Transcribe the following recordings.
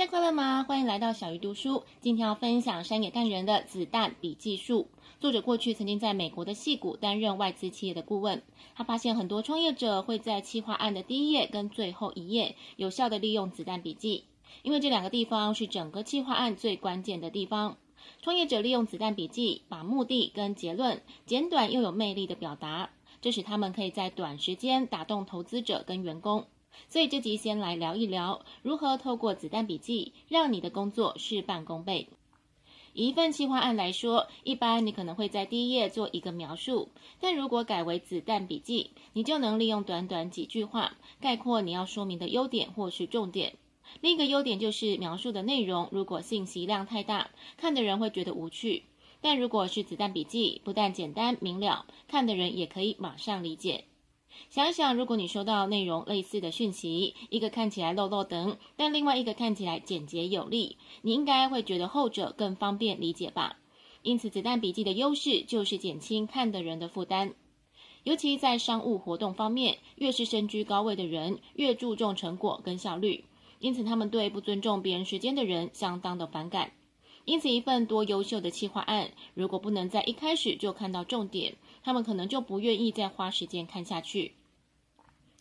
大家快乐吗？欢迎来到小鱼读书。今天要分享山野干人的子弹笔记术。作者过去曾经在美国的戏谷担任外资企业的顾问。他发现很多创业者会在企划案的第一页跟最后一页有效地利用子弹笔记，因为这两个地方是整个企划案最关键的地方。创业者利用子弹笔记，把目的跟结论简短又有魅力的表达，这使他们可以在短时间打动投资者跟员工。所以这集先来聊一聊，如何透过子弹笔记让你的工作事半功倍。以一份企划案来说，一般你可能会在第一页做一个描述，但如果改为子弹笔记，你就能利用短短几句话概括你要说明的优点或是重点。另一个优点就是描述的内容，如果信息量太大，看的人会觉得无趣；但如果是子弹笔记，不但简单明了，看的人也可以马上理解。想想，如果你收到内容类似的讯息，一个看起来落落长，但另外一个看起来简洁有力，你应该会觉得后者更方便理解吧？因此，子弹笔记的优势就是减轻看的人的负担。尤其在商务活动方面，越是身居高位的人，越注重成果跟效率，因此他们对不尊重别人时间的人相当的反感。因此，一份多优秀的企划案，如果不能在一开始就看到重点，他们可能就不愿意再花时间看下去。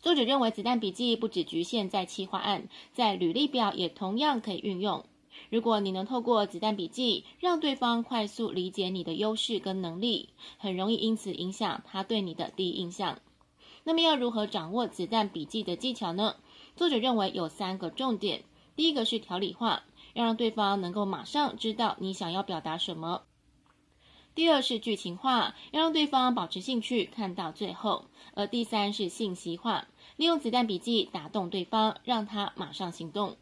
作者认为，子弹笔记不只局限在企划案，在履历表也同样可以运用。如果你能透过子弹笔记让对方快速理解你的优势跟能力，很容易因此影响他对你的第一印象。那么，要如何掌握子弹笔记的技巧呢？作者认为有三个重点。第一个是条理化。要让对方能够马上知道你想要表达什么。第二是剧情化，要让对方保持兴趣看到最后。而第三是信息化，利用子弹笔记打动对方，让他马上行动。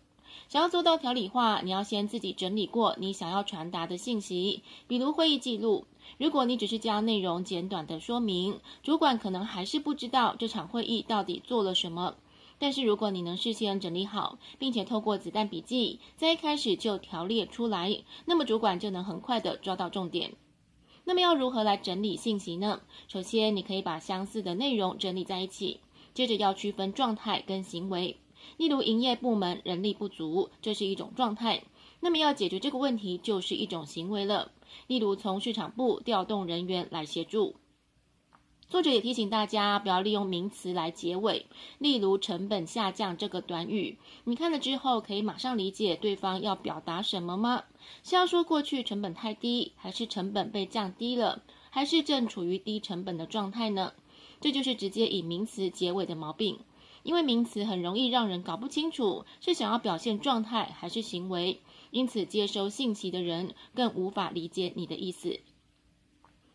想要做到条理化，你要先自己整理过你想要传达的信息，比如会议记录。如果你只是将内容简短的说明，主管可能还是不知道这场会议到底做了什么。但是如果你能事先整理好，并且透过子弹笔记在一开始就条列出来，那么主管就能很快地抓到重点。那么要如何来整理信息呢？首先，你可以把相似的内容整理在一起，接着要区分状态跟行为。例如，营业部门人力不足，这是一种状态。那么要解决这个问题，就是一种行为了。例如，从市场部调动人员来协助。作者也提醒大家，不要利用名词来结尾，例如“成本下降”这个短语。你看了之后，可以马上理解对方要表达什么吗？是要说过去成本太低，还是成本被降低了，还是正处于低成本的状态呢？这就是直接以名词结尾的毛病，因为名词很容易让人搞不清楚是想要表现状态还是行为，因此接收信息的人更无法理解你的意思。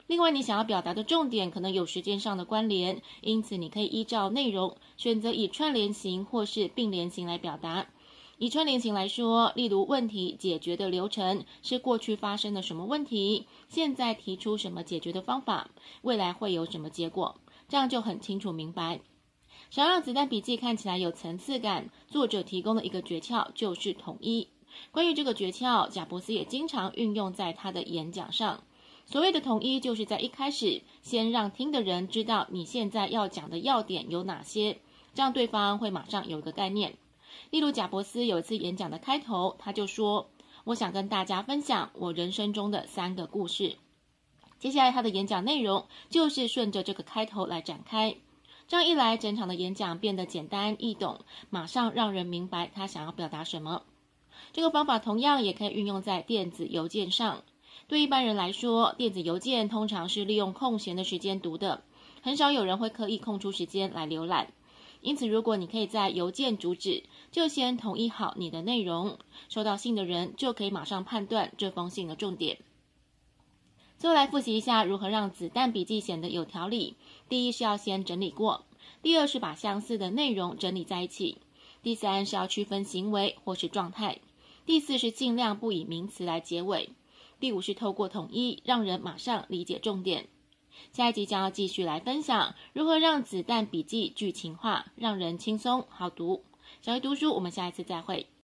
另外，你想要表达的重点可能有时间上的关联，因此你可以依照内容选择以串联型或是并联型来表达。以串联型来说，例如问题解决的流程是过去发生了什么问题，现在提出什么解决的方法，未来会有什么结果，这样就很清楚明白。想要让子弹笔记看起来有层次感，作者提供的一个诀窍就是统一。关于这个诀窍，贾伯斯也经常运用在他的演讲上。所谓的统一，就是在一开始先让听的人知道你现在要讲的要点有哪些，这样对方会马上有一个概念。例如，贾伯斯有一次演讲的开头，他就说：“我想跟大家分享我人生中的三个故事。”接下来他的演讲内容就是顺着这个开头来展开，这样一来，整场的演讲变得简单易懂，马上让人明白他想要表达什么。这个方法同样也可以运用在电子邮件上。对一般人来说，电子邮件通常是利用空闲的时间读的，很少有人会刻意空出时间来浏览。因此，如果你可以在邮件主旨就先统一好你的内容，收到信的人就可以马上判断这封信的重点。最后来复习一下如何让子弹笔记显得有条理：第一是要先整理过；第二是把相似的内容整理在一起；第三是要区分行为或是状态；第四是尽量不以名词来结尾。第五是透过统一，让人马上理解重点。下一集将要继续来分享如何让子弹笔记剧情化，让人轻松好读。小鱼读书，我们下一次再会。